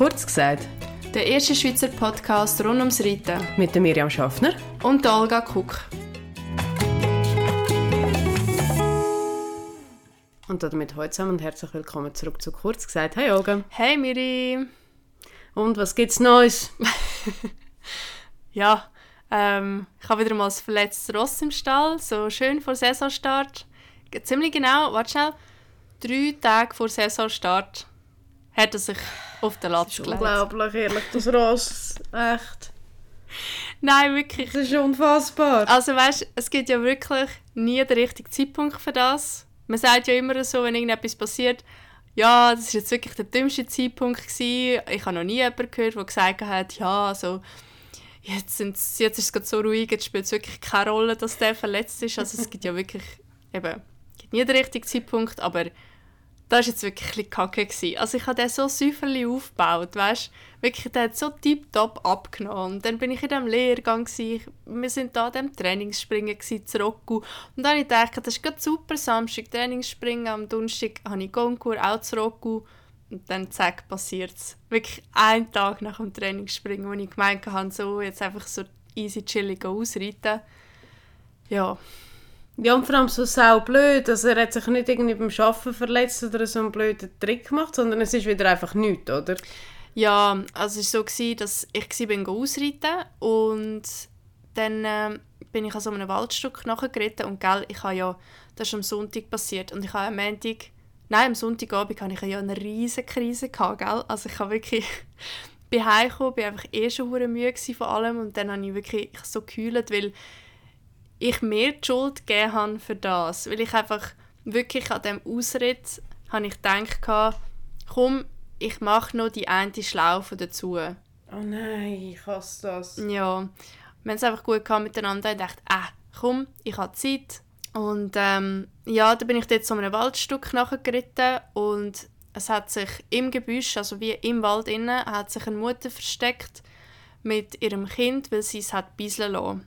Kurz gesagt. Der erste Schweizer Podcast rund ums Reiten. Mit der Miriam Schaffner. Und der Olga Kuck. Und damit heute zusammen und herzlich willkommen zurück zu Kurz gesagt. Hey Olga. Hey Miri. Und was gibt's Neues? ja, ähm, ich habe wieder mal ein verletztes Ross im Stall, so schön vor Saisonstart. Ziemlich genau, warte schnell, drei Tage vor Saisonstart hat er sich auf den Latz gelegt. Unglaublich, ehrlich, das Ross, echt. Nein, wirklich. Das ist unfassbar. Also weißt, es gibt ja wirklich nie den richtigen Zeitpunkt für das. Man sagt ja immer so, wenn irgendetwas passiert, ja, das ist jetzt wirklich der dümmste Zeitpunkt gewesen. Ich habe noch nie jemanden gehört, der gesagt hat, ja, also jetzt, jetzt ist es so ruhig, jetzt spielt es wirklich keine Rolle, dass der verletzt ist. Also es gibt ja wirklich, eben, gibt nie den richtigen Zeitpunkt, aber das war jetzt wirklich ein kacke. Gewesen. Also ich habe den so säuferlich aufgebaut, weißt Wirklich, der hat so tiptop abgenommen. Und dann bin ich in diesem Lehrgang, gewesen. wir sind da an diesem Trainingsspringen gewesen, zu Rocco. Und dann habe ich gedacht, das ist super, Samstag Trainingsspringen, am Donnerstag habe ich Goncourt, auch zu Rocco. Und dann zack, passiert es. Wirklich einen Tag nach dem Trainingsspringen, wo ich gemeint habe, so jetzt einfach so easy chillig ausreiten. Ja, ja, und vor allem so sau blöd. Also er hat sich nicht irgendwie beim Arbeiten verletzt oder so einen blöden Trick gemacht, sondern es ist wieder einfach nichts, oder? Ja, also es war so, dass ich bin ausreiten und dann äh, bin ich an so einem Waldstück nachgeritten und gell, ich habe ja, das ist am Sonntag passiert und ich habe am Montag, nein, am Sonntagabend hatte ich ja eine riesige Krise gehabt, gell? Also ich habe wirklich bin heimgekommen, bin einfach eh schon müde von allem und dann habe ich wirklich so gekühlt, weil ich mir die Schuld gegeben habe für das. Weil ich einfach wirklich an diesem Ausritt habe ich gedacht, komm, ich mache noch die eine Schlaufe dazu. Oh nein, ich hasse das. Ja, wir haben es einfach gut gehabt miteinander und dachte, ah, komm, ich habe Zeit. Und ähm, ja, da bin ich dort zu einem Waldstück nachgeritten und es hat sich im Gebüsch, also wie im Wald innen, hat sich eine Mutter versteckt mit ihrem Kind, weil sie es hat bisseln lassen.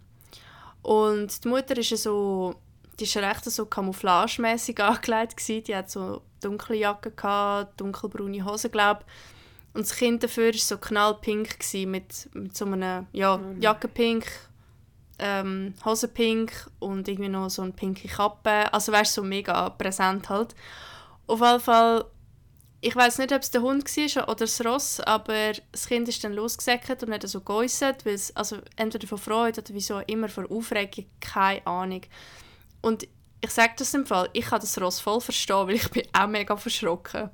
Und die Mutter ist so, die ist recht so camouflagemäßig angelegt gewesen. Die hat so dunkle Jacke gehabt, dunkelbraune Hose glaube und das Kind dafür war so knallpink gewesen, mit, mit so einem ja, mhm. Jackenpink, ähm, Hosenpink und irgendwie noch so eine pinke Kappe. Also weißt so mega präsent halt. Auf jeden Fall ich weiß nicht, ob es der Hund war oder das Ross, aber das Kind ist dann losgesäckert und hat so geäussert, weil es, also entweder von Freude oder wieso immer von Aufregung, keine Ahnung. Und ich sage das im Fall, ich kann das Ross voll verstehen, weil ich bin auch mega verschrocken.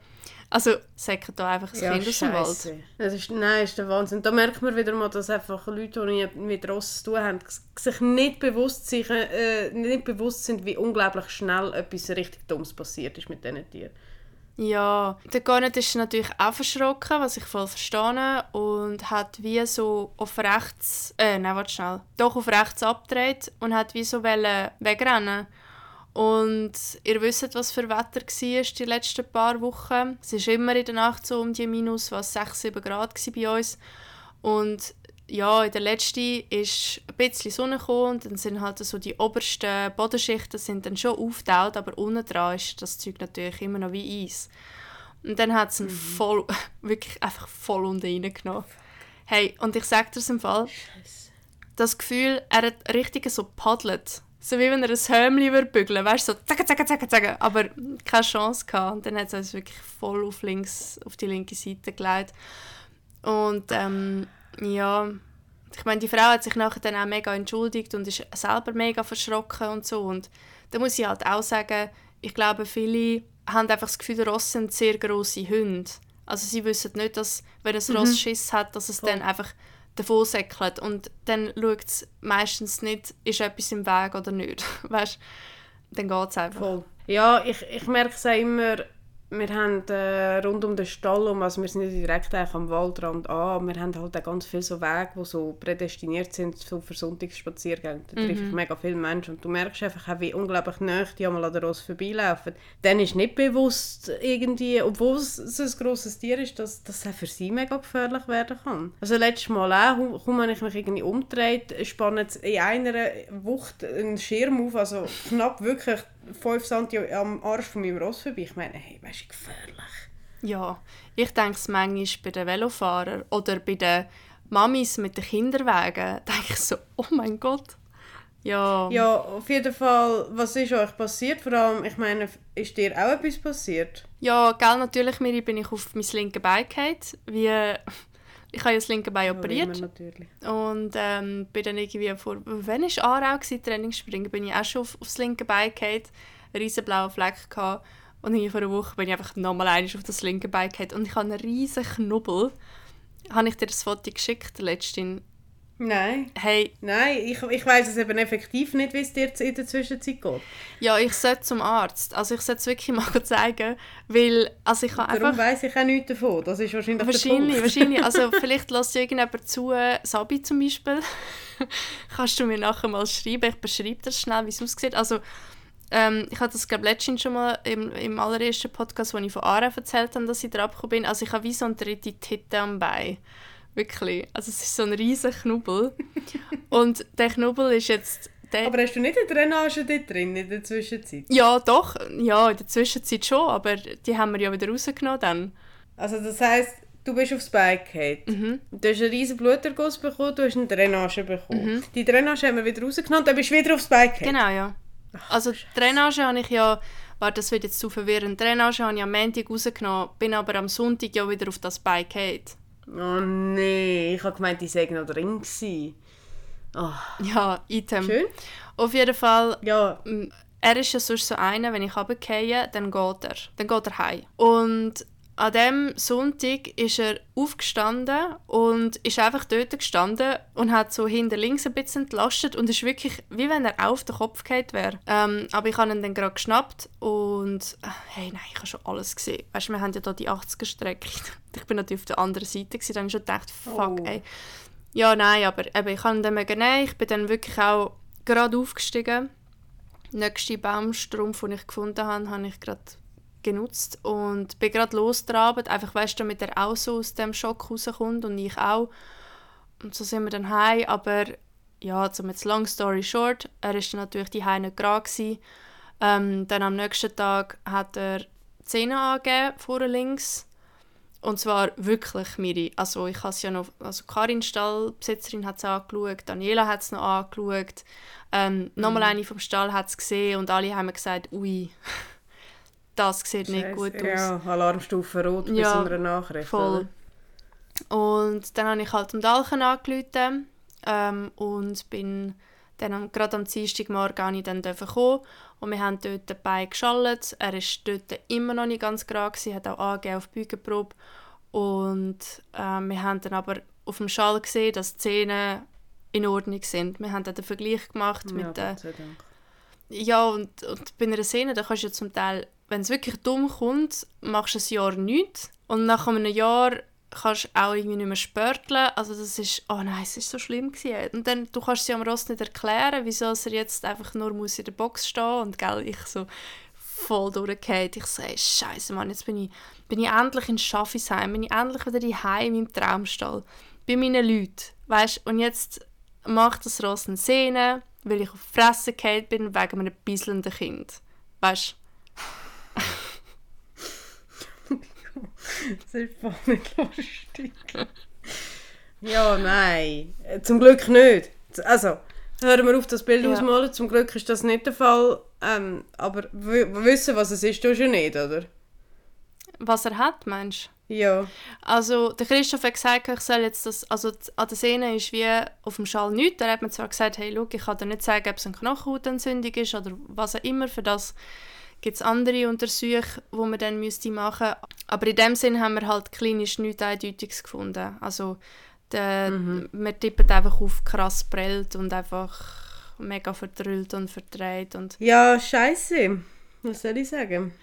Also säckert da einfach das ja, Kind aus dem Wald. Das ist, nein, ist der Wahnsinn. Da merkt man wieder mal, dass einfach Leute, die mit Ross zu tun haben, sich nicht bewusst, sich, äh, nicht bewusst sind, wie unglaublich schnell etwas richtig Dummes passiert ist mit diesen Tieren. Ja, der Garnet ist natürlich auch verschrocken, was ich voll verstehe, und hat wie so auf rechts, äh, nein, warte schnell, doch auf rechts abgedreht und hat wie so wegrennen und ihr wisst, was für Wetter war die letzten paar Wochen. Es war immer in der Nacht so um die minus was 6, 7 Grad bei uns. Und ja, in der letzten ist ein bisschen Sonne gekommen und dann sind halt so die obersten Bodenschichten sind dann schon aufgetaucht, aber unten dran ist das Zeug natürlich immer noch wie Eis. Und dann hat es ihn mhm. voll, wirklich einfach voll unten reingenommen. Hey, und ich sage dir im Fall, Scheiße. das Gefühl, er hat richtig so paddelt. So wie wenn er ein würde bügeln, weißt du, so zack, zack, zack, zack, aber keine Chance gehabt. Und dann hat es uns wirklich voll auf links, auf die linke Seite gelegt. Und ähm, ja, ich meine, die Frau hat sich nachher dann auch mega entschuldigt und ist selber mega verschrocken und so. Und da muss ich halt auch sagen, ich glaube, viele haben einfach das Gefühl, Ross sind sehr grosse Hunde. Also sie wissen nicht, dass, wenn ein Ross mhm. Schiss hat, dass es Voll. dann einfach davon säckelt. Und dann schaut es meistens nicht, ist etwas im Weg oder nicht. weißt dann geht es einfach. Voll. Ja, ich, ich merke es auch immer, wir haben äh, rund um den Stall um, also wir sind nicht direkt am Waldrand an, wir haben halt auch ganz viele so Wege, die so prädestiniert sind so für Sonntagsspaziergänge. Da mhm. trifft ich mega viele Menschen und du merkst einfach auch, wie unglaublich nah die einmal an der Ross vorbeilaufen. Dann ist nicht bewusst irgendwie, obwohl es so ein grosses Tier ist, dass das auch für sie mega gefährlich werden kann. Also letztes Mal auch, kaum habe ich mich irgendwie umgedreht, spannt in einer Wucht einen Schirm auf, also knapp wirklich 5 cm am Arsch von meinem Ross vorbei. Ich meine, hey, weißt du, gefährlich. Ja, ich denke es manchmal bei den Velofahrern oder bei den Mamis mit den Kinderwagen, denke ich so, oh mein Gott. Ja. Ja, auf jeden Fall, was ist euch passiert? Vor allem, ich meine, ist dir auch etwas passiert? Ja, gell, natürlich Miri, bin ich auf mein linkes Bein gefallen, wie... Ich habe ja das linke Bein operiert. Ja, natürlich. Und ähm, bin dann irgendwie vor... Wann war Aarau, gewesen, Trainingsspringen? Bin ich auch schon auf, aufs linke Bein gefallen, einen riesen blauen Fleck gehabt. Und irgendwie vor einer Woche bin ich einfach nochmal einmal auf das linke Bein gefallen. Und ich habe einen riesen Knubbel. Habe ich dir das Foto geschickt letztens? Nein. Hey, Nein, ich, ich weiß es eben effektiv nicht, wie es dir in der Zwischenzeit geht. ja, ich sollte zum Arzt. Also ich sollte es wirklich mal zeigen, weil also ich habe Darum weiss ich auch nichts davon. Das ist wahrscheinlich Wahrscheinlich, wahrscheinlich. Also vielleicht lässt irgendjemand zu, Sabi zum Beispiel. Kannst du mir nachher mal schreiben? Ich beschreibe das schnell, wie es aussieht. Also ähm, ich hatte das glaube letztens schon mal im, im allerersten Podcast, wo ich von Ara erzählt habe, dass ich drauf bin. Also ich habe wie so eine dritte Titte am Bein. Wirklich. Also es ist so ein riesen Knubbel. Und der Knubbel ist jetzt... Der, Aber hast du nicht eine Drainage dort drin in der Zwischenzeit? ja, doch. Ja, in der Zwischenzeit schon, aber die haben wir ja wieder rausgenommen dann. Also das heisst, du bist aufs Bein gefallen. Du hast einen riesen Bluterguss bekommen, du hast eine Drainage bekommen. Die Drainage haben wir wieder rausgenommen, dann bist du wieder aufs Bein gefallen. Genau, ja. Also die Drainage habe ich ja, warte, das wird jetzt zu verwirrend, Drainage habe ich am Montag rausgenommen, bin aber am Sonntag ja wieder auf das Bein gefallen. Oh nee, ich habe gemeint, die sei noch drin gewesen. Oh, Ja, Item. schön. Auf jeden Fall, Ja, er ist ja sonst so einer, wenn ich runtergehe, dann geht er. Dann geht er heim. Und an dem Sonntag ist er aufgestanden und ist einfach dort gestanden und hat so hinter links ein bisschen entlastet und ist wirklich, wie wenn er auf den Kopf gefallen wäre. Ähm, aber ich habe ihn dann gerade geschnappt und äh, hey, nein, ich habe schon alles gesehen. Weißt du, wir haben ja hier die 80er-Strecke. Ich bin natürlich auf der anderen Seite gewesen, dann habe ich schon gedacht, fuck, Oh. ey. Ja, nein, aber eben, ich kann ihn dann mögen nehmen. Ich bin dann wirklich auch gerade aufgestiegen. Den nächsten Baumstrumpf, den ich gefunden habe, habe ich gerade genutzt und bin gerade losgetrabt, einfach weißt du, damit er auch so aus dem Schock rauskommt und ich auch. Und so sind wir dann heim, aber ja, zum jetzt long story short, er ist dann natürlich die nicht gerade. Ähm, dann am nächsten Tag hat er Zähne angegeben, vorne links. Und zwar wirklich Miri. Also ich habe es ja noch, also Karin Stallbesitzerin hat es angeschaut, Daniela hat es noch angeschaut, ähm, nochmal eine vom Stall hat es gesehen und alle haben mir gesagt, ui, das sieht nicht gut aus. Ja, Alarmstufe rot bei Ja, so einer Nachricht. Voll. Und dann habe ich halt am Dalchen angerufen ähm, und bin dann am, gerade am Dienstagmorgen habe ich dann kommen und wir haben dort dabei geschallt. Er ist dort immer noch nicht ganz gerade gewesen, hat auch angegeben auf die und ähm, wir haben dann aber auf dem Schall gesehen, dass die Zähne in Ordnung sind. Wir haben dann den Vergleich gemacht Ja, mit den Dank. ja, und, und bei einer Szene, da kannst du ja zum Teil, wenn es wirklich dumm kommt, machst du ein Jahr nichts. Und nach einem Jahr kannst du auch irgendwie nicht mehr spörteln. Also das ist, oh nein, es ist so schlimm gewesen. Und dann, du kannst sie am Ross nicht erklären, wieso er jetzt einfach nur muss in der Box stehen und gell, ich so voll durchgehend. Ich so, Scheiße, Mann, jetzt bin ich, bin ich endlich in Schaffisheim, bin ich endlich wieder daheim in meinem Traumstall, bei meinen Leuten, weißt? Und jetzt macht das Ross eine Szene, weil ich auf die Fresse gefallen bin wegen einem bisselnden Kind. Weißt Das ist voll nicht lustig. ja, nein. Zum Glück nicht. Also, hören wir auf, das Bild Ja. ausmalen. Zum Glück ist das nicht der Fall. Ähm, aber wissen, was es ist, tust du nicht, oder? was er hat, meinst du? Ja. Also, der Christoph hat gesagt, ich soll jetzt das, also an der Szene ist wie auf dem Schall nichts. Er hat mir zwar gesagt, hey, schau, ich kann dir nicht sagen, ob es eine Knochenhautentzündung ist oder was auch immer. Für das gibt es andere Untersuchungen, die man dann müsste machen Aber in dem Sinn haben wir halt klinisch nichts Eindeutiges gefunden. Also, der, man tippt einfach auf krass prellt und einfach mega verdrüllt und verdreht und Ja, scheiße. Was soll ich sagen?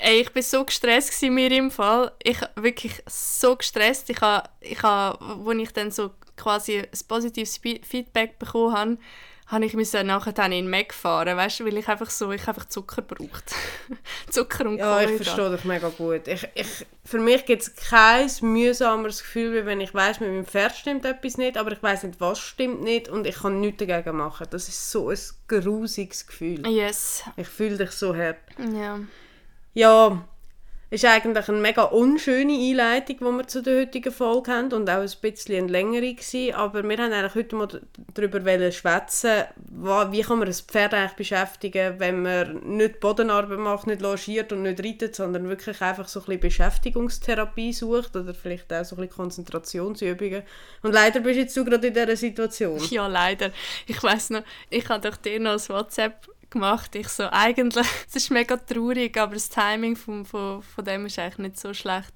Ey, ich bin so gestresst mir im Fall. Ich wirklich so gestresst. Ich ha, ich ha, wo ich dann so quasi ein positives Fe- Feedback bekommen habe, habe ich müssen nachher dann in den Mac fahren, weißt du, weil ich einfach so, ich einfach Zucker braucht. Zucker und Ja, ich Kohlenhydrate. verstehe dich mega gut. Ich, ich, für mich gibt es kein mühsameres Gefühl, wie wenn ich weiß, mit meinem Pferd stimmt etwas nicht, aber ich weiß nicht, was stimmt nicht und ich kann nichts dagegen machen. Das ist so ein grusiges Gefühl. Yes, Ich fühle dich so hart. ja. Ja, ist eigentlich eine mega unschöne Einleitung, die wir zu der heutigen Folge haben und auch ein bisschen eine längere gewesen. Aber wir eigentlich heute mal darüber schwätzen, wie kann man ein Pferd eigentlich beschäftigen, wenn man nicht Bodenarbeit macht, nicht logiert und nicht reitet, sondern wirklich einfach so ein bisschen Beschäftigungstherapie sucht oder vielleicht auch so ein bisschen Konzentrationsübungen. Und leider bist jetzt du gerade in dieser Situation. Ja, leider. Ich weiß noch, ich habe doch dir noch ein WhatsApp gemacht. Ich so, eigentlich, es ist mega traurig, aber das Timing von, von, von dem ist eigentlich nicht so schlecht,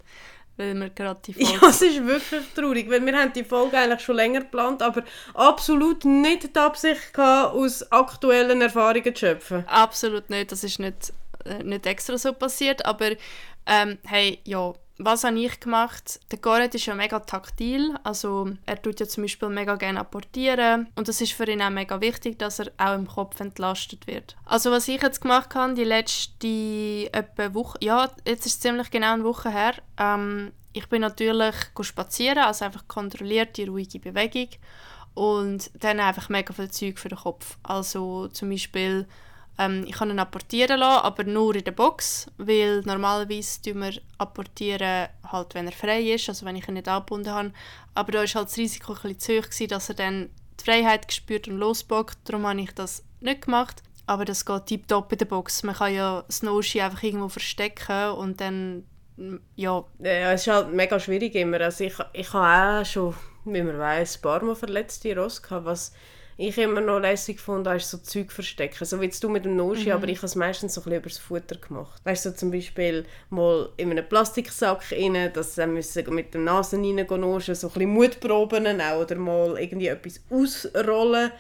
weil wir gerade die Folge... Ja, es ist wirklich traurig, weil wir haben die Folge eigentlich schon länger geplant, aber absolut nicht die Absicht gehabt, aus aktuellen Erfahrungen zu schöpfen. Absolut nicht, das ist nicht, äh, nicht extra so passiert, aber ähm, hey, ja, was habe ich gemacht? Der Goret ist ja mega taktil, also er tut ja zum Beispiel mega gerne apportieren und es ist für ihn auch mega wichtig, dass er auch im Kopf entlastet wird. Also was ich jetzt gemacht habe, die letzte etwa Woche, ja, jetzt ist es ziemlich genau eine Woche her, ähm, ich bin natürlich spazieren, also einfach kontrolliert die ruhige Bewegung und dann einfach mega viel Zeug für den Kopf. Also zum Beispiel ähm, ich kann ihn apportieren lassen, aber nur in der Box, weil normalerweise tun wir apportieren, halt, wenn er frei ist, also wenn ich ihn nicht angebunden habe. Aber da war halt das Risiko ein bisschen zu hoch, gewesen, dass er dann die Freiheit gespürt und losbockt. Darum habe ich das nicht gemacht. Aber das geht tiptop in der Box. Man kann ja das Noshi einfach irgendwo verstecken und dann, ja. Ja, es ist halt mega schwierig immer. Also ich, ich habe auch schon, wie man weiß, ein paar Mal verletzte Ross gehabt, was ich immer noch lässig gefunden ist so Zeug verstecken. So wie jetzt du mit dem Noshi, mhm. aber ich habe es meistens so ein bisschen übers Futter gemacht. Weißt du, so zum Beispiel mal in einem Plastiksack rein, dass sie müssen mit der Nase reingehen noschen, so ein bisschen Mutproben auch, oder mal irgendwie etwas ausrollen.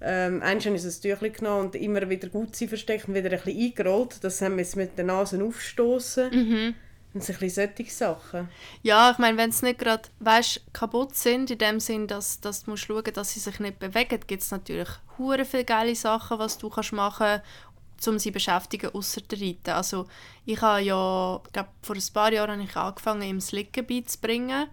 Ähm, einmal habe ich ein Tüchlein genommen und immer wieder gut sie versteckt und wieder ein bisschen eingerollt, dass sie mit der Nase aufstoßen. Mhm. Und so ein bisschen solche Sachen. Ja, ich meine, wenn sie nicht gerade, weißt, kaputt sind, in dem Sinn, dass, dass du musst schauen dass sie sich nicht bewegen, gibt es natürlich hure viele geile Sachen, was du kannst machen kannst, um sie zu beschäftigen, außer der Reiten. Also ich habe ja, ich glaube, vor ein paar Jahren habe ich angefangen, ihm das Liegen beizubringen.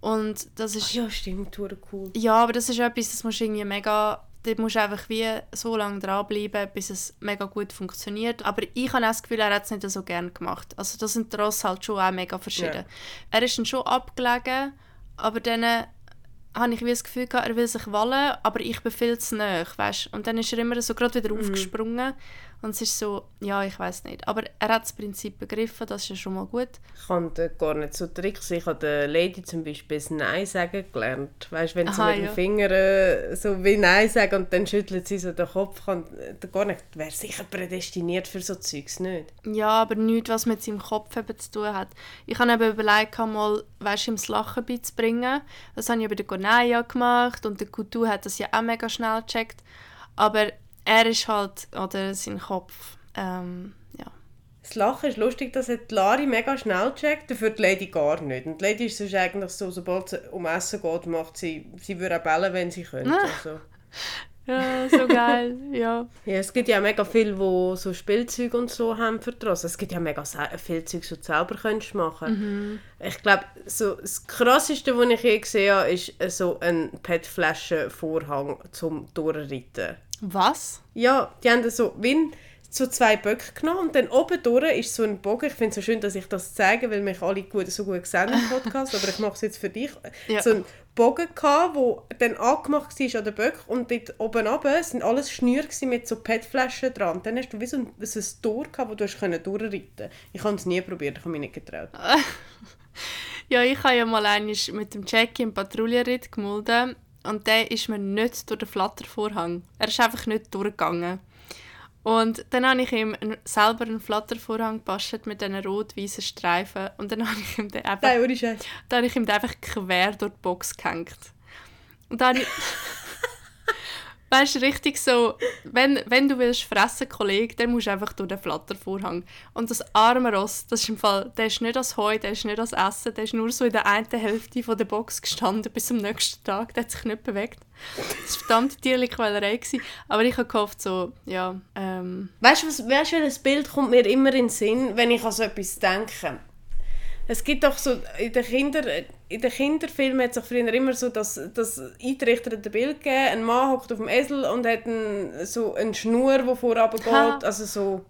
Und das ist... Ach ja, stimmt, cool. Ja, aber das ist etwas, das musst du irgendwie mega dort musst du einfach wie so lange dranbleiben, bis es mega gut funktioniert. Aber ich habe das Gefühl, er hat es nicht so gerne gemacht. Also das sind die Rosse halt schon auch mega verschieden. Yeah. Er ist dann schon abgelegen, aber dann habe ich wie das Gefühl gehabt, er will sich wallen, aber ich bin viel zu nahe, weißt? Und dann ist er immer so gerade wieder mhm. aufgesprungen und es ist so, ja, ich weiß nicht. Aber er hat das Prinzip begriffen, das ist ja schon mal gut. Ich kann gar nicht so Tricks. Ich habe der Lady zum Beispiel das Nein sagen gelernt. Weißt du, wenn sie Aha, mit ja. dem Finger äh, so wie Nein sagen und dann schüttelt sie so den Kopf, kann äh, gar nicht, wäre sicher prädestiniert für so Zeugs nicht. Ja, aber nichts, was mit seinem Kopf eben zu tun hat. Ich habe eben überlegt, mal, weißt, ihm das Lachen beizubringen. Das habe ich bei der Gonaya gemacht und der Kutu hat das ja auch mega schnell gecheckt. Aber er ist halt, oder sein Kopf, ähm, ja. Das Lachen ist lustig, dass die Lari mega schnell checkt, dafür die Lady gar nicht. Und die Lady ist sonst eigentlich so, sobald es um Essen geht, macht sie, sie würde auch bellen, wenn sie könnte. Ah. Also. Ja, so geil, ja. ja. Es gibt ja mega viele, die so Spielzeuge und so haben für draussen. Es gibt ja mega viel Zeug, das du selber könntest machen mhm. Ich glaube, so das Krasseste, was ich je gesehen habe, ist so ein PET-Flaschen-Vorhang zum Durchreiten. Was? Ja, die haben so wie so zwei Böcke genommen und dann oben durch ist so ein Bogen. Ich finde es so schön, dass ich das zeige, weil mich alle gut, so gut sehen im Podcast, aber ich mache es jetzt für dich. Ja. So ein Bogen gehabt, wo dann angemacht war an den Böck und dort oben runter sind alles Schnür mit so PET-Flaschen dran. Dann hast du wie so ein, so ein Tor gehabt, wo du durchreiten konntest. Ich habe es nie probiert, ich habe mich nicht getraut. ja, ich habe ja mal mit dem Jackie im Patrouillenritt gemolden und der ist mir nicht durch den Flattervorhang. Er ist einfach nicht durchgegangen. Und dann habe ich ihm selber einen Flattervorhang gebastelt mit diesen rot-weißen Streifen. Und dann habe ich ihm den einfach, Nein, dann habe ich ihm den einfach quer durch die Box gehängt. Und dann habe ich... Weißt du, richtig so, wenn, wenn du willst fressen, Kollege, dann musst du einfach durch den Flattervorhang. Und das arme Ross, das ist im Fall, der ist nicht als Heu, der ist nicht als Essen, der ist nur so in der einen Hälfte von der Box gestanden bis zum nächsten Tag, der hat sich nicht bewegt. Das war verdammt tierliche Quälerei. Aber ich habe gehofft, so, ja, ähm... Weißt du, weißt, welches Bild kommt mir immer in den Sinn, wenn ich an so etwas denke? Es gibt doch so, in den, Kinder, in den Kinderfilmen hat es früher immer so das, das eingerichtete Bild gegeben, ein Mann hockt auf dem Esel und hat ein, so eine Schnur, die vorab geht, also so...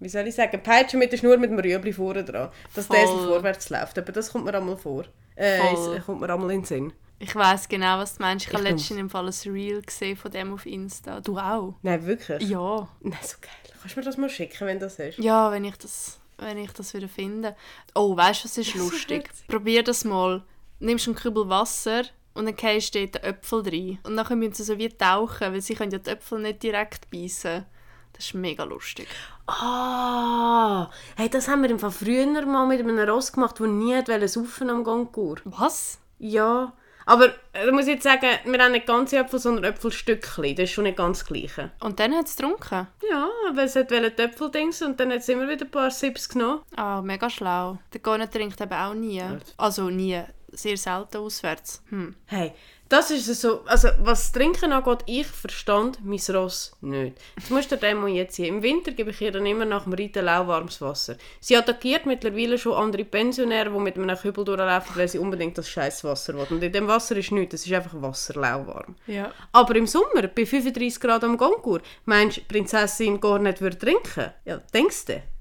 wie soll ich sagen, peitschen mit der Schnur mit dem Rüebli vorne dran, dass der so Voll. vorwärts läuft. Aber das kommt mir einmal vor. Äh, Voll. es kommt mir einmal in den Sinn. Ich weiß genau, was du meinst. Ich habe Ich letztens im Fall ein Reel gesehen von dem auf Insta. Du auch? Nein, wirklich? Ja. Nein, so geil. Kannst du mir das mal schicken, wenn du das hast? Ja, wenn ich das, wenn ich das wieder finde. Oh, weißt du, was ist lustig? Probier das mal. Nimmst einen Kübel Wasser und dann gehst du dort den Äpfel rein. Und dann müssen sie so wie tauchen, weil sie können ja die Äpfel nicht direkt beißen. Das ist mega lustig. Ah, hey, das haben wir im Fall früher mal mit einem Ross gemacht, der nie wollte saufen am Gongur. Was? Ja, aber äh, da muss ich jetzt sagen, wir haben nicht ganze Äpfel, sondern Äpfelstückchen. Das ist schon nicht ganz das Gleiche. Und dann hat es getrunken. Ja, aber es hat die Äpfeldings und dann hat es immer wieder ein paar Sips genommen. Ah, mega schlau. Der Gone trinkt eben auch nie. Also nie. Sehr selten auswärts. Hm. Hey, das ist so, also was das Trinken angeht, ich verstand mein Ross nicht. Jetzt musst du mal jetzt sehen. Im Winter gebe ich ihr dann immer nach dem Reiten lauwarmes Wasser. Sie attackiert mittlerweile schon andere Pensionäre, die mit einem Kübel durchlaufen, weil sie unbedingt das scheiß Wasser wollen. Und in dem Wasser ist nichts, es ist einfach Wasser lauwarm. Ja. Aber im Sommer, bei 35 Grad am Gongur, meinst du, Prinzessin gar nicht würde trinken? Ja, denkst du?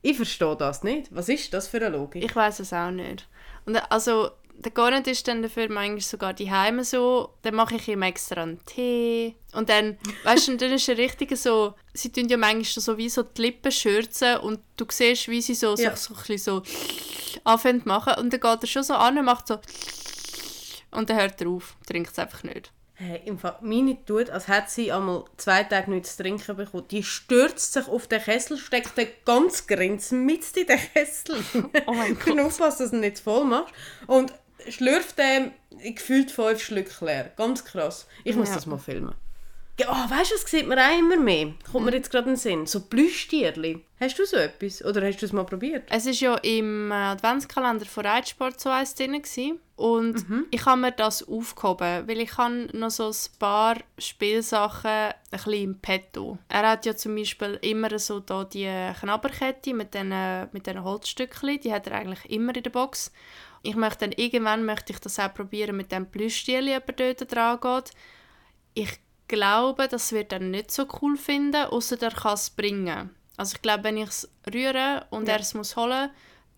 Ich verstehe das nicht. Was ist das für eine Logik? Ich weiß es auch nicht. Und äh, also, der Garnet ist dann dafür manchmal sogar die Heime so. Dann mache ich ihm extra einen Tee. Und dann, weißt du, dann ist er richtig so, sie tun ja manchmal so wie so die Lippen schürzen und du siehst, wie sie so, Ja. sich so ein bisschen so anfängt zu machen. Und dann geht er schon so an und macht so und dann hört er auf, trinkt es einfach nicht. Hey, im Fall, meine tut, als hätte sie einmal zwei Tage nichts zu trinken bekommen. Die stürzt sich auf den Kessel, steckt den ganz Grinz mit in den Kessel. Oh mein Du musst aufpassen, dass du ihn nicht voll machst. Und schlürft dem gefühlt fünf Schlücke leer. Ganz krass. Ich muss Ja. das mal filmen. Oh, weißt du, was sieht man auch immer mehr? Kommt mir jetzt gerade in den Sinn. So Plüschtierli. Hast du so etwas? Oder hast du es mal probiert? Es war ja im äh, Adventskalender von Reitsport so eins drin. gewesen. Und Mhm. ich habe mir das aufgehoben, weil ich habe noch so ein paar Spielsachen ein bisschen im Petto. Er hat ja zum Beispiel immer so da die Knabberkette mit diesen mit den Holzstückchen, die hat er eigentlich immer in der Box. Ich möchte dann irgendwann möchte ich das auch probieren mit dem Plüschtier, ob er dort dran geht. Ich glaube, das wird er nicht so cool finden, außer er kann es bringen. Also ich glaube, wenn ich es rühre und Ja. er es muss holen,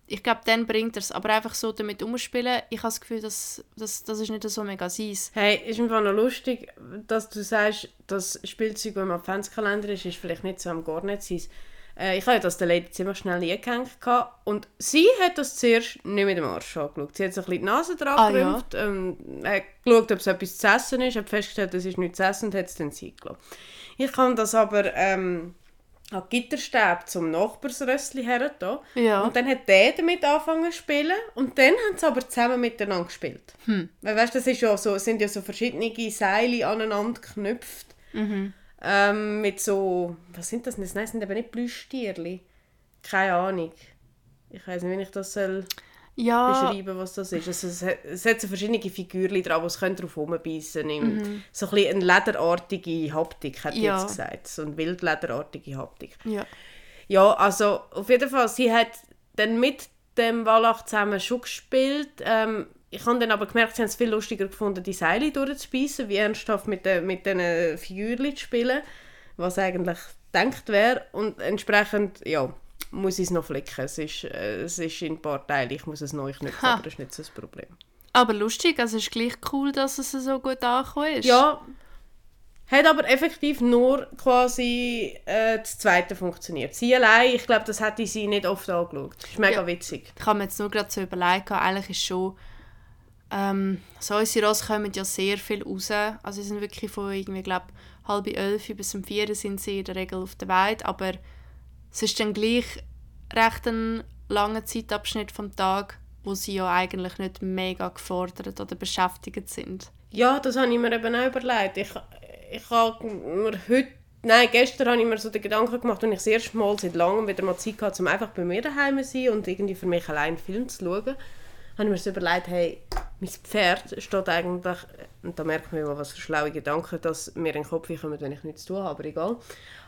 ich glaube, dann bringt er es. Aber einfach so damit umspielen, ich habe das Gefühl, dass, dass, das ist nicht so mega seins. Hey, ist einfach noch lustig, dass du sagst, das Spielzeug, das im Adventskalender ist, ist vielleicht nicht so am Garnet sein. Äh, ich habe ja das der Lady ziemlich schnell eingehängt und sie hat das zuerst nicht mit dem Arsch angeschaut. Sie hat sich ein bisschen die Nase dran Ah, ja. gerümpft, ähm, hat geschaut, ob es etwas zu essen ist, hat festgestellt, es ist nichts zu essen und hat es dann sein gelassen. Ich kann das aber ähm, an Gitterstäbe zum Nachbarsrössli her. Ja. Und dann hat der damit angefangen zu spielen und dann haben sie aber zusammen miteinander gespielt. Hm. Weil weißt, das ist ja so, es sind ja so verschiedene Seile aneinander geknüpft. Mhm. Ähm, mit so, was sind das? Das sind eben nicht Plüschtierli. Keine Ahnung. Ich weiß nicht, wie ich das soll Ja, beschreiben, was das ist. Also, es, hat, es hat so verschiedene Figürchen dran, die es drauf rumbeissen können. So ein bisschen eine lederartige Haptik, hat Mhm. Ja. jetzt gesagt. So eine wildlederartige Haptik. ja. Ja, also auf jeden Fall, sie hat dann mit dem Wallach zusammen schon gespielt. Ähm, ich habe dann aber gemerkt, sie haben es viel lustiger gefunden, die Seile durchzuspeisen, wie ernsthaft mit, den mit diesen Figürchen zu spielen, was eigentlich gedacht wäre. Und entsprechend, ja, muss ich es noch flicken. Es ist, äh, es ist in ein paar Teilen, ich muss es neu knüpfen, Ha. aber das ist nicht so das Problem. Aber lustig, also es ist gleich cool, dass es so gut angekommen ist. Ja, hat aber effektiv nur quasi äh, das zweite funktioniert. Sie allein, ich glaube, das hätte sie nicht oft angeschaut. Das ist mega Ja. witzig. Ich habe mir jetzt nur gerade so überlegt, eigentlich ist schon, ähm, so unsere Ross kommen ja sehr viel raus. Also sie sind wirklich von irgendwie, glaube halb elf bis um vier sind sie in der Regel auf der Weide, aber es ist dann gleich recht ein langer Zeitabschnitt vom Tag, wo sie ja eigentlich nicht mega gefordert oder beschäftigt sind. Ja, das habe ich mir eben auch überlegt. Ich, ich habe mir heute, nein, gestern habe ich mir so den Gedanken gemacht, und ich das erste Mal seit langem wieder mal Zeit hatte, um einfach bei mir daheim zu sein und irgendwie für mich allein einen Film zu schauen, habe ich mir so überlegt, hey, mein Pferd steht eigentlich, und da merkt man immer, was für schlaue Gedanken, dass mir in den Kopf kommen, wenn ich nichts zu tun habe, aber egal.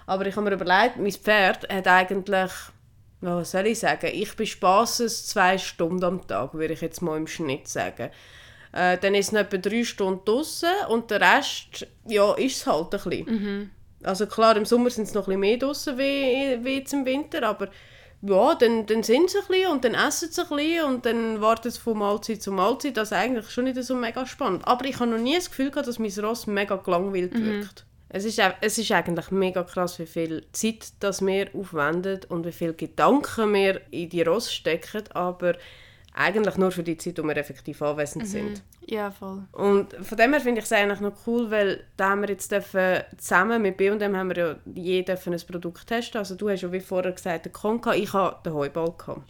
Aber ich habe mir überlegt, mein Pferd hat eigentlich, was soll ich sagen, ich bin spaßes zwei Stunden am Tag, würde ich jetzt mal im Schnitt sagen. Äh, dann ist es noch etwa drei Stunden draußen und der Rest, ja, ist es halt ein bisschen. Also klar, im Sommer sind es noch ein bisschen mehr draussen wie, wie jetzt im Winter, aber ja, dann, dann sind sie ein bisschen und dann essen sie ein bisschen und dann warten sie von Mahlzeit zu Mahlzeit. Das ist eigentlich schon nicht so mega spannend. Aber ich habe noch nie das Gefühl gehabt, dass mein Ross mega gelangweilt mhm. wirkt. Es ist, es ist eigentlich mega krass, wie viel Zeit das wir aufwenden und wie viele Gedanken wir in die Ross stecken, aber eigentlich nur für die Zeit, wo wir effektiv anwesend mhm. sind. Ja, voll. Und von dem her finde ich es eigentlich noch cool, weil da haben wir jetzt dürfen, zusammen mit B&M haben wir ja je ein Produkt testen. Also du hast ja wie vorher gesagt, den Konka, ich habe den Heuball gehabt.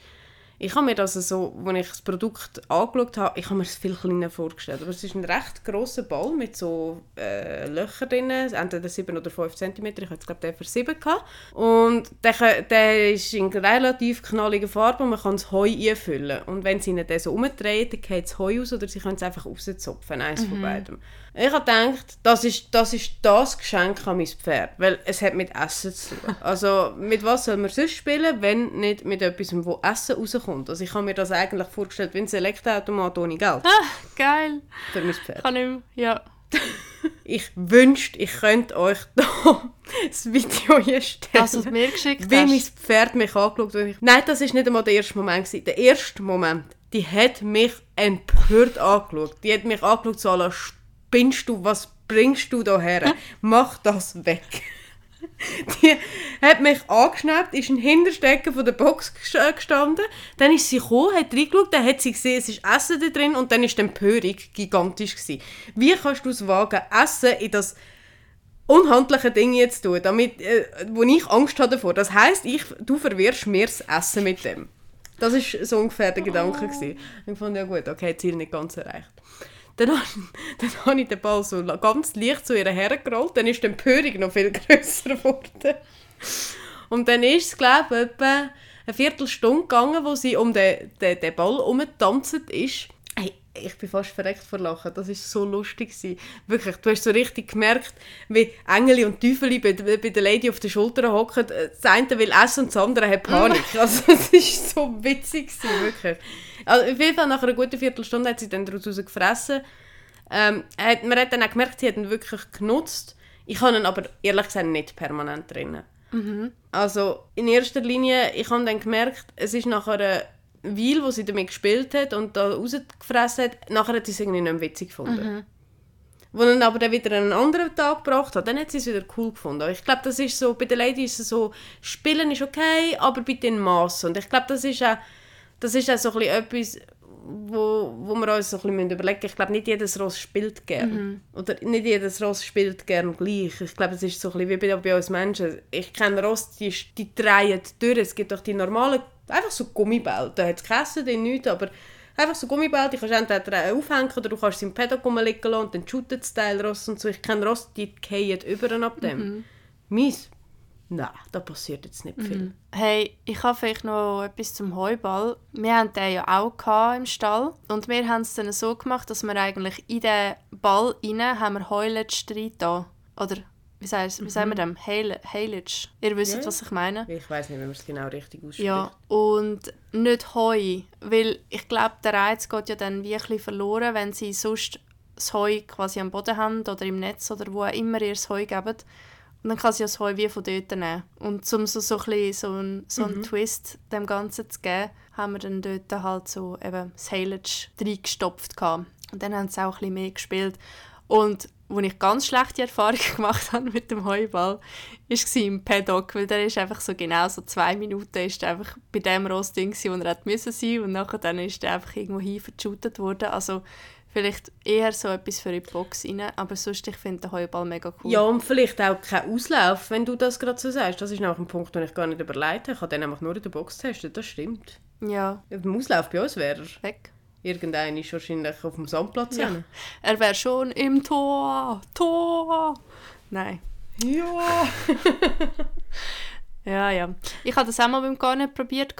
Ich habe mir das so, als ich das Produkt angeschaut habe, ich habe mir es viel kleiner vorgestellt. Aber es ist ein recht grosser Ball mit so äh, Löchern drin, entweder 7 oder 5 cm. Ich hatte glaube den für 7 gehabt. Und der, der ist in relativ knalliger Farbe und man kann das Heu einfüllen. Und wenn sie ihn dann so umdrehen, dann geht das Heu aus oder sie können es einfach rauszupfen, eins mhm. von beidem. Ich habe gedacht, das ist, das ist das Geschenk an mein Pferd, weil es hat mit Essen zu tun. Also mit was soll man sonst spielen, wenn nicht mit etwas, wo Essen rauskommt. Also ich habe mir das eigentlich vorgestellt wie ein Elektroautomat ohne Geld. Ah, geil. Für mein Pferd. Kann ich, ja. ich wünschte, ich könnte euch da das Video hier stellen. Also mir geschickt Wie hast. mein Pferd mich angeschaut hat. Nein, das war nicht einmal der erste Moment. Gewesen. Der erste Moment, die hat mich empört angeschaut. Die hat mich angeschaut so spinnst du, was bringst du da her? Mach das weg. Die hat mich angeschnappt, ist in Hinterstecken von der Box gestanden. Dann ist sie gekommen, hat reingeschaut, dann hat sie gesehen, es ist Essen da drin und dann ist die Empörung gigantisch gewesen. Wie kannst du es wagen, Essen in das unhandliche Ding jetzt tun, damit, äh, wo ich Angst hatte davor. Das heisst, ich, du verwirrst mir das Essen mit dem. Das war so ungefähr der Gedanke. Gewesen. Ich fand, ja gut, okay, Ziel nicht ganz erreicht. Dann, dann habe ich den Ball so ganz leicht zu ihr hergerollt. Dann ist die Empörung noch viel grösser geworden. Und dann ist es, glaube ich, etwa eine Viertelstunde gegangen, wo sie um den, den, den Ball herumgetanzt ist. Ich bin fast verreckt vor Lachen. Das war so lustig. Gewesen. Wirklich, du hast so richtig gemerkt, wie Engel und Teufel bei, bei der Lady auf der Schulter hocken. Das eine will essen und das andere hat Panik. also, es war so witzig, gewesen, wirklich. Also auf jeden Fall nach einer guten Viertelstunde hat sie dann daraus gefressen. Ähm, hat, man hat dann auch gemerkt, sie hat ihn wirklich genutzt. Ich habe ihn aber ehrlich gesagt nicht permanent drin. Mhm. Also in erster Linie, ich habe dann gemerkt, es ist nach Weile, wo sie damit gespielt hat und da rausgefressen hat, nachher hat sie es irgendwie nicht mehr witzig gefunden. Mhm. Wo dann aber dann wieder einen anderen Tag gebracht hat, dann hat sie es wieder cool gefunden. Ich glaube, das ist so, bei den Ladies ist es so, Spielen ist okay, aber bitte in Maß. Und ich glaube, das ist auch das ist auch so etwas, wo, wo wir uns so ein bisschen überlegen müssen. Ich glaube, nicht jedes Ross spielt gern. Mhm. Oder nicht jedes Ross spielt gern gleich. Ich glaube, es ist so ein bisschen wie bei, bei uns Menschen. Ich kenne Ross, die, die drehen durch. Es gibt doch die normalen, einfach so Gummibälle. Da hat es Käse drin, nichts, aber einfach so Gummibälle, die kannst du entweder aufhängen oder du kannst sie im Paddock rumliegen lassen und dann shootet das Teil Ross und so. Ich kenne Ross, die fallen über ab dem. Mhm. Mies Nein, da passiert jetzt nicht viel. Mhm. Hey, ich habe vielleicht noch etwas zum Heuball. Wir hatten den ja auch im Stall und wir haben es dann so gemacht, dass wir eigentlich in den Ball rein haben wir Heulage rein Oder wie, heißt, wie mhm. sagen wir dem? Heilage. Ihr wisst, ja. was ich meine? Ich weiß nicht, wie man es genau richtig ausspricht. Ja, und nicht Heu, weil ich glaube, der Reiz geht ja dann wirklich verloren, wenn sie sonst das Heu quasi am Boden haben oder im Netz oder wo auch immer ihr das Heu gebt und dann kann sie das Heu wie von dort nehmen. Und um so, so, ein so, einen, so einen mhm. Twist dem Ganzen zu geben, haben wir dann dort halt so eben das Hailage reingestopft. Und dann haben sie auch ein bisschen mehr gespielt. Und wo ich ganz schlechte Erfahrungen gemacht habe mit dem Heuball, war im Paddock, weil der ist einfach so genau so zwei Minuten ist einfach bei dem Rosting, wo er hätte müssen sein und nachher dann ist er einfach irgendwo hin worden. Also Vielleicht eher so etwas für die Box rein, aber sonst, ich finde den Heuball mega cool. Ja, und vielleicht auch kein Auslauf, wenn du das gerade so sagst. Das ist noch ein Punkt, den ich gar nicht überlegt habe. Ich habe den einfach nur in der Box getestet, das stimmt. Ja. Im Auslauf bei uns wäre er. Weg. Irgendein ist wahrscheinlich auf dem Sandplatz. Ja. Er wäre schon im Tor. Tor! Nein. Ja! ja, ja. Ich habe das auch mal beim Garnet probiert.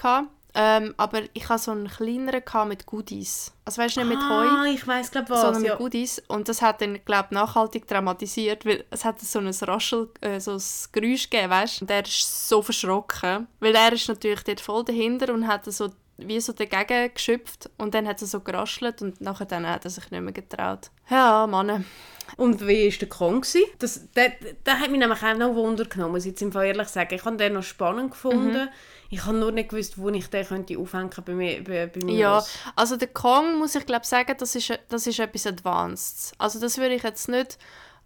Ähm, aber ich hatte so einen kleineren mit Goodies. Also weißt du nicht mit Heu, ah, ich weiß glaube was, sondern mit ja. Goodies. Und das hat dann glaube nachhaltig dramatisiert, weil es hat so ein Raschel, äh, so ein Geräusch gegeben, weißt? Und er ist so verschrocken, weil er ist natürlich dort voll dahinter und hat so wie so dagegen geschöpft und dann hat er so geraschelt und nachher dann hat er sich nicht mehr getraut. Ja, Mann. Und wie war der Kong? Das, der, der hat mich nämlich auch noch Wunder genommen, muss ich jetzt im Fall ehrlich sagen. Ich habe den noch spannend gefunden. Ich habe nur nicht gewusst, wo ich den könnte aufhängen bei mir. Bei, bei mir Ja, Ross. also der Kong, muss ich glaube sagen, das ist, das ist etwas Advanced. Also das würde ich jetzt nicht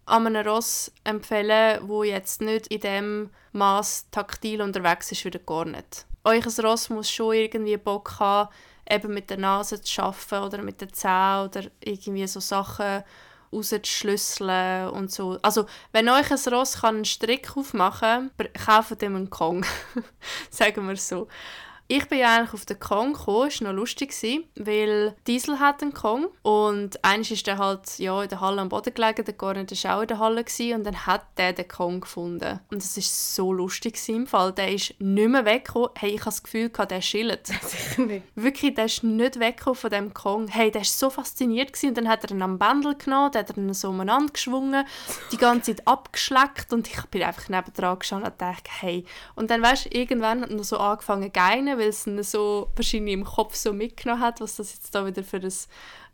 an einem Ross empfehlen, wo jetzt nicht in dem Maß taktil unterwegs ist wie der Garnet. Euer Ross muss schon irgendwie Bock haben, eben mit der Nase zu arbeiten oder mit den Zähnen oder irgendwie so Sachen rauszuschlüsseln und so. Also, wenn euch ein Ross einen Strick aufmachen kann, kauft ihm einen Kong. Sagen wir so. Ich bin ja eigentlich auf den Kong gekommen, war noch lustig, weil Diesel hat einen Kong und eines ist der halt ja, in der Halle am Boden gelegen, der Garnet war auch in der Halle gewesen, und dann hat der den Kong gefunden. Und es war so lustig im Fall, der ist nicht mehr weggekommen. Hey, ich habe das Gefühl, der schillt. Sicher nicht. Wirklich, der ist nicht weggekommen von dem Kong. Hey, der war so fasziniert gewesen. und dann hat er ihn am Bändel genommen, dann hat er ihn so umeinander geschwungen, die ganze Zeit abgeschleckt und ich bin einfach nebendran gestanden und dachte, hey. Und dann, weißt du, irgendwann hat er so angefangen zu weil es ihn so wahrscheinlich im Kopf so mitgenommen hat, was das jetzt da wieder für ein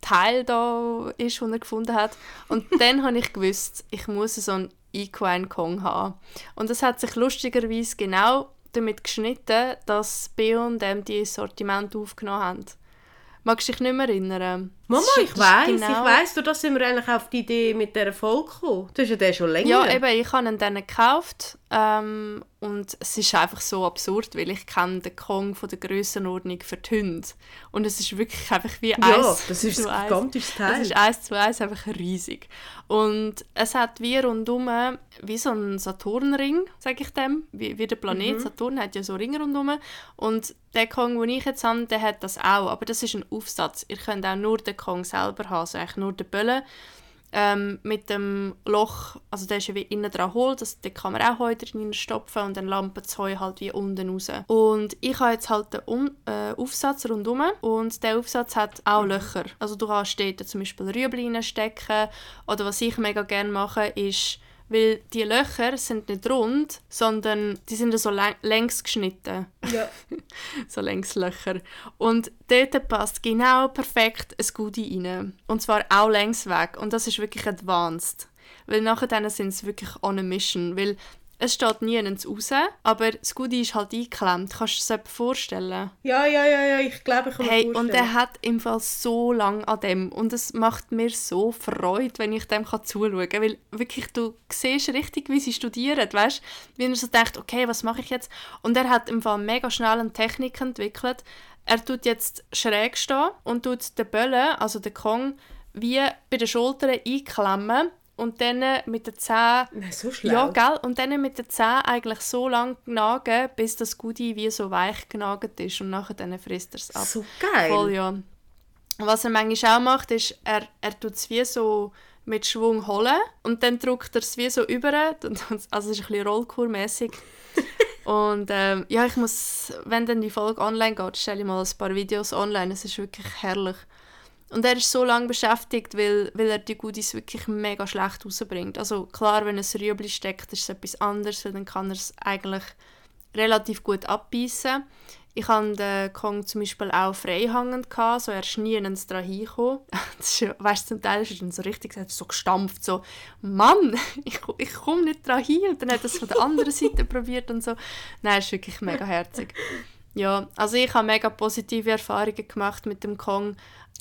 Teil da ist, das er gefunden hat. Und dann habe ich gewusst, ich muss so einen Equine Kong haben. Und das hat sich lustigerweise genau damit geschnitten, dass B&M die Sortiment aufgenommen haben. Magst du dich nicht mehr erinnern? Mama, ich weiß, genau- ich weiß. Durch das sind wir eigentlich auf die Idee mit dieser Folge gekommen. Du hast ja den schon länger. Ja, eben, ich habe ihn dann gekauft ähm, und es ist einfach so absurd, weil ich kenne den Kong von der Grössenordnung für die Hunde. Und es ist wirklich einfach wie Ja, eins das ist zu ein gigantisches Teil. Es ist eins zu eins einfach riesig. Und es hat wie rundum wie so einen Saturnring, sage ich dem, wie, wie der Planet Saturn hat ja so Ringe rundum. Und der Kong, den ich jetzt habe, der hat das auch, aber das ist ein Aufsatz. Ihr könnt auch nur den Kong selber haben, also eigentlich nur den Böllen. Ähm, mit dem Loch, also der ist ja wie innen dran hohl, das, da kann man auch Heu drin stopfen und dann lampen das Heu halt wie unten raus. Und ich habe jetzt halt den um, äh, Aufsatz rundum und der Aufsatz hat auch Löcher. Also du kannst dort zum Beispiel Rüebli reinstecken oder was ich mega gerne mache, ist weil die Löcher sind nicht rund, sondern die sind so läng längs geschnitten ja. so Längslöcher. Und dort passt genau perfekt ein Goodie rein. Und zwar auch längs weg. Und das ist wirklich advanced. Weil nachher sind es wirklich on a mission. Weil es steht nirgends raus, aber das Goodie ist halt eingeklemmt. Kannst du dir das vorstellen? ja, ja, ja, ja, ich glaube, ich kann mir Hey, vorstellen. und er hat im Fall so lange an dem. Und es macht mir so Freude, wenn ich dem kann zuschauen kann. Weil wirklich, du siehst richtig, wie sie studieren, weißt Wie er so denkt, okay, was mache ich jetzt? Und er hat im Fall mega schnell eine Technik entwickelt. Er tut jetzt schräg stehen und tut den Böllen, also den Kong, wie bei den Schultern einklemmen und dann mit den Zähnen Nein, so schlau. ja, gell? Und dann mit den Zähnen eigentlich so lange gnagen, bis das Goodie wie so weich genagelt ist und nachher dann frisst er es ab. So geil. Voll, ja. Was er manchmal auch macht, ist, er, er tut es wie so mit Schwung holen und dann drückt er es wie so über. Also es ist ein bisschen Rollkur-mässig. und ähm, ja, ich muss, wenn dann die Folge online geht, stelle ich mal ein paar Videos online. Es ist wirklich herrlich. Und er ist so lange beschäftigt, weil, weil er die Goodies wirklich mega schlecht rausbringt. Also klar, wenn ein Rüebli steckt, ist es etwas anderes, weil dann kann er es eigentlich relativ gut abbeißen. Ich hatte den Kong zum Beispiel auch freihangend, gehabt, so er ist nie ans dran hingekommen. Weißt, zum Teil ist er so richtig hat so gestampft, so «Mann, ich, ich komme nicht dran hin!» Und dann hat er es von der anderen Seite probiert und so. Nein, ist wirklich mega herzig. Ja, also ich habe mega positive Erfahrungen gemacht mit dem Kong.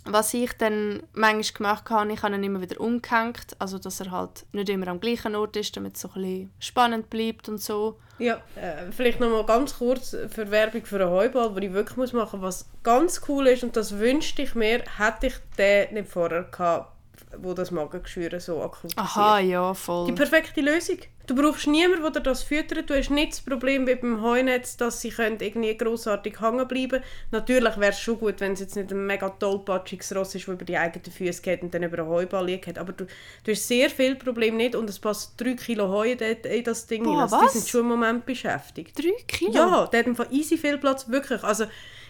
Was ich dann manchmal gemacht habe, ich habe ihn immer wieder umgehängt, also dass er halt nicht immer am gleichen Ort ist, damit es so ein bisschen spannend bleibt und so. Ja, äh, vielleicht noch mal ganz kurz für Werbung für einen Heuball, die ich wirklich machen muss. Was ganz cool ist, und das wünschte ich mir, hätte ich den nicht vorher gehabt, wo das Magengeschwür so akut Aha, ja, voll. Die perfekte Lösung. Du brauchst niemanden, der dir das füttert. Du hast nicht das Problem wie beim Heunetz, dass sie können irgendwie grossartig hängen bleiben Natürlich wäre es schon gut, wenn es jetzt nicht ein mega tollpatschiges Ross ist, das über die eigenen Füße geht und dann über einen Heuball liegt. Aber du, du hast sehr viel Problem nicht und es passt 3 Kilo Heu in, das Ding. Boah, also, was? Die sind schon im Moment beschäftigt. Drei Kilo? Ja, der hat easy viel Platz, wirklich. Also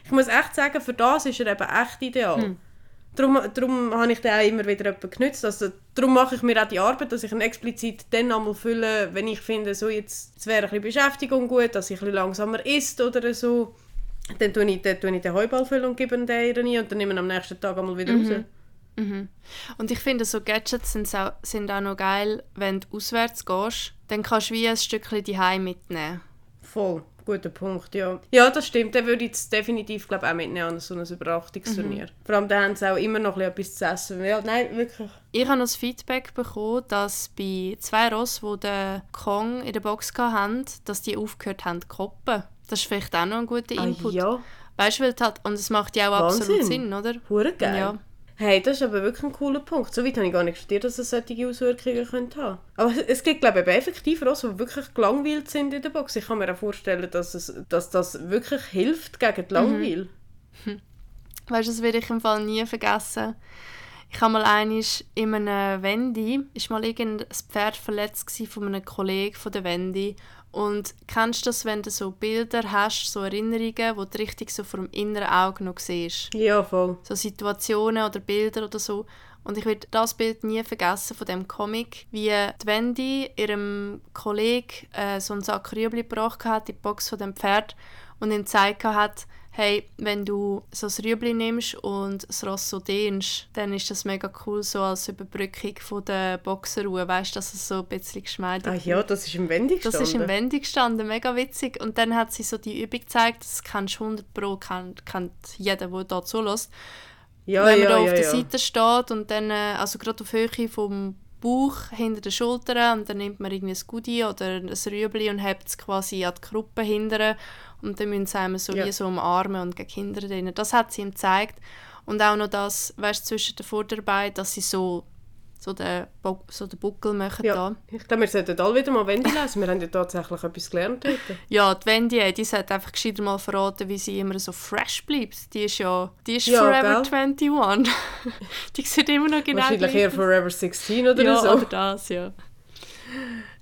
ich muss echt sagen, für das ist er eben echt ideal. Hm. Darum, darum habe ich den auch immer wieder jemanden genützt. Also, darum mache ich mir auch die Arbeit, dass ich ihn explizit dann einmal fülle, wenn ich finde, so jetzt, jetzt wäre ein bisschen Beschäftigung gut, dass ich ein langsamer isst oder so. Dann tue ich, dann tue ich den Heuball füllen und gebe ihn der rein und dann nehme ich ihn am nächsten Tag einmal wieder raus. Mhm. Und ich finde, so Gadgets sind auch, sind auch noch geil, wenn du auswärts gehst. Dann kannst du wie ein Stückchen die mitnehmen. Voll. Guter Punkt, ja. Ja, das stimmt. Den würde ich jetzt definitiv glaub, auch mitnehmen an so ein Übernachtungsturnier. Vor allem, da haben sie auch immer noch ein bisschen etwas zu essen. Ja, nein, wirklich. Ich habe noch das Feedback bekommen, dass bei zwei Ross, die den Kong in der Box hatten, dass die aufgehört haben zu koppen. Das ist vielleicht auch noch ein guter Ah, Input. ja, Weißt du, weil halt, und es macht ja auch absolut Wahnsinn. Sinn, oder? hure geil. Ja. Hey, das ist aber wirklich ein cooler Punkt. So weit habe ich gar nicht studiert, dass es solche Auswirkungen könnte haben Aber es gibt, glaube ich, effektiv Rosse, die wirklich gelangweilt sind in der Box. Ich kann mir auch vorstellen, dass, es, dass das wirklich hilft gegen die Langweil. Weißt du, das werde ich im Fall nie vergessen. Ich habe mal einisch in einem Wendy, ist mal irgendein Pferd verletzt von einem Kollegen von der Wendy. Und kennst du das, wenn du so Bilder hast, so Erinnerungen, wo du richtig so vor dem inneren Auge noch siehst? Ja, voll. So Situationen oder Bilder oder so. Und ich werde das Bild nie vergessen von dem Comic, wie die Wendy ihrem Kollegen äh, so einen Sack Rüebli gebracht hat, in die Box von dem Pferd und ihm gezeigt hat, hey, wenn du so das Rüebli nimmst und das Ross so dehnst, dann ist das mega cool, so als Überbrückung von der Boxerruhe, weißt du, dass es so ein bisschen geschmeidig Ah ja, das ist im Wendig das ist im Wendy gestanden, mega witzig. Und dann hat sie so die Übung gezeigt, das kennst du 100 Pro, kennt, kennt jeder, der da zulässt. Ja, Wenn man ja, da auf ja, der. Seite steht und dann, äh, also gerade auf Höhe vom Bauch, hinter den Schultern und dann nimmt man irgendwie ein Goodie oder ein Rüebli und hebt es quasi an die Gruppe hinterher und dann müssen sie einem so Ja. wie so umarmen und gegen Kinder drin. Das hat sie ihm gezeigt. Und auch noch das, weißt du, zwischen den Vorderbeinen, dass sie so, so, den, Bo so den Buckel machen Ja, da. ich glaube, wir sollten alle wieder mal Wendy lesen. Wir haben ja tatsächlich etwas gelernt heute. Ja, die Wendy, die sollte einfach gescheiter mal verraten, wie sie immer so fresh bleibt. Die ist ja, die ist Ja, forever gell? 21. die sieht immer noch genau Wahrscheinlich eher. Forever 16 oder ja, so. oder das, ja.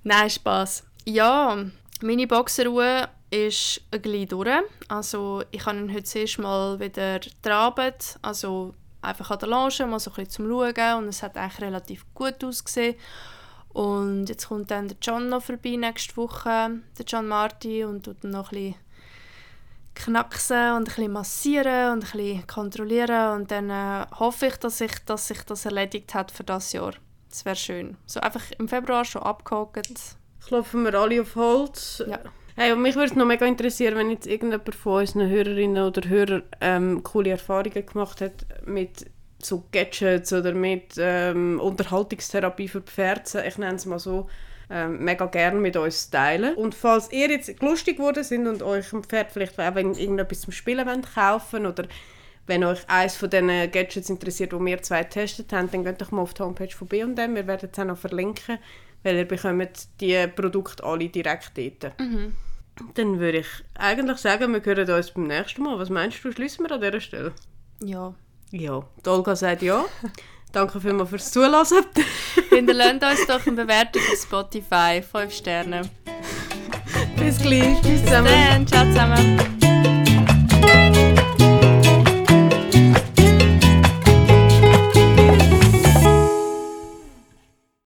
Nein, Spaß. Ja, meine Boxerruhe ist ein bisschen durch. Also ich habe ihn heute zuerst mal wieder getrabt. Also einfach an der Lounge, mal so ein bisschen zum Schauen. Und es hat eigentlich relativ gut ausgesehen. Und jetzt kommt dann der John noch vorbei nächste Woche, der John Marty, und tut dann noch ein bisschen knacksen und ein bisschen massieren und ein bisschen kontrollieren. Und dann äh, hoffe ich, dass, ich, dass sich das erledigt hat für das Jahr. Das wäre schön. So einfach im Februar schon abgehakt. Klopfen wir alle auf Holz. Ja. Hey, und mich würde es noch mega interessieren, wenn jetzt irgendjemand von unseren Hörerinnen oder Hörern ähm, coole Erfahrungen gemacht hat mit so Gadgets oder mit ähm, Unterhaltungstherapie für Pferde. Ich nenne es mal so. Ähm, mega gerne mit uns teilen. Und falls ihr jetzt lustig geworden sind und euch ein Pferd vielleicht auch irgendetwas zum Spielen wollt, kaufen oder wenn euch eines von diesen Gadgets interessiert, die wir zwei getestet haben, dann geht doch mal auf die Homepage von B&M. Wir werden es auch noch verlinken, weil ihr bekommt die Produkte alle direkt dort. Dann würde ich eigentlich sagen, wir hören uns beim nächsten Mal. Was meinst du, schließen wir an dieser Stelle? Ja. Ja, die Olga sagt ja. Danke vielmals fürs Zuhören. Hinterlasst uns doch eine Bewertung auf Spotify. 5 Sterne. Bis gleich. Tschüss zusammen. Dann, ciao zusammen.